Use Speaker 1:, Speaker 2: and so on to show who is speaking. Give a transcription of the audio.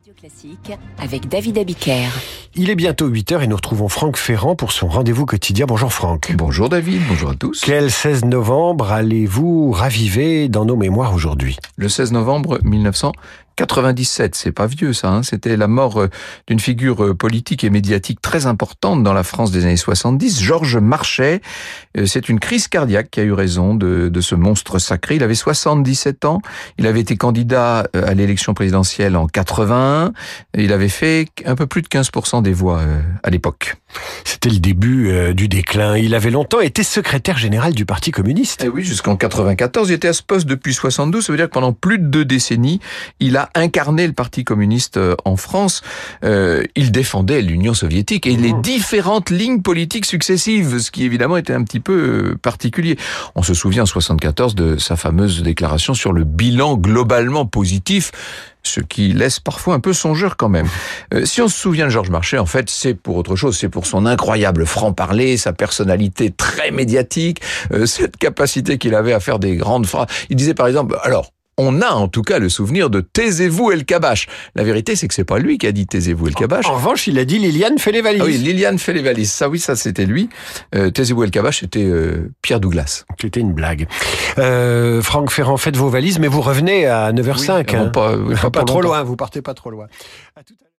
Speaker 1: Radio Classique avec David Abiker.
Speaker 2: Il est bientôt 8h et nous retrouvons Franck Ferrand pour son rendez-vous quotidien. Bonjour Franck.
Speaker 3: Bonjour David, bonjour à tous.
Speaker 2: Quel 16 novembre allez-vous raviver dans nos mémoires aujourd'hui?
Speaker 3: Le 16 novembre 1900. 97, c'est pas vieux ça, hein c'était la mort euh, d'une figure euh, politique et médiatique très importante dans la France des années 70, Georges Marchais. Euh, c'est une crise cardiaque qui a eu raison de, de, ce monstre sacré. Il avait 77 ans, il avait été candidat à l'élection présidentielle en 81, il avait fait un peu plus de 15% des voix à l'époque.
Speaker 2: C'était le début du déclin. Il avait longtemps été secrétaire général du Parti communiste.
Speaker 3: Et eh oui, jusqu'en 94, il était à ce poste depuis 72, ça veut dire que pendant plus de deux décennies, il a incarné le Parti communiste euh, en France. Euh, il défendait l'Union soviétique et les mmh. différentes lignes politiques successives, ce qui évidemment était un petit peu euh, particulier. On se souvient en 74 de sa fameuse déclaration sur le bilan globalement positif ce qui laisse parfois un peu songeur quand même. Euh, si on se souvient de Georges Marchais, en fait, c'est pour autre chose. C'est pour son incroyable franc-parler, sa personnalité très médiatique, cette capacité qu'il avait à faire des grandes phrases. Il disait par exemple, alors, on a en tout cas le souvenir de Taisez-vous El Kabash. La vérité, c'est que c'est pas lui qui a dit Taisez-vous El Kabash.
Speaker 2: En, revanche, il a dit Liliane fait les valises.
Speaker 3: Ah oui, Liliane fait les valises. Ça, oui, ça, c'était lui. Euh, Taisez-vous El Kabash, c'était euh, Pierre Douglas.
Speaker 2: C'était une blague. Euh, Franck Ferrand, faites vos valises, mais vous revenez à 9h05.
Speaker 3: Oui, hein. pas,
Speaker 2: pas, pas trop loin, vous partez pas trop loin. À tout à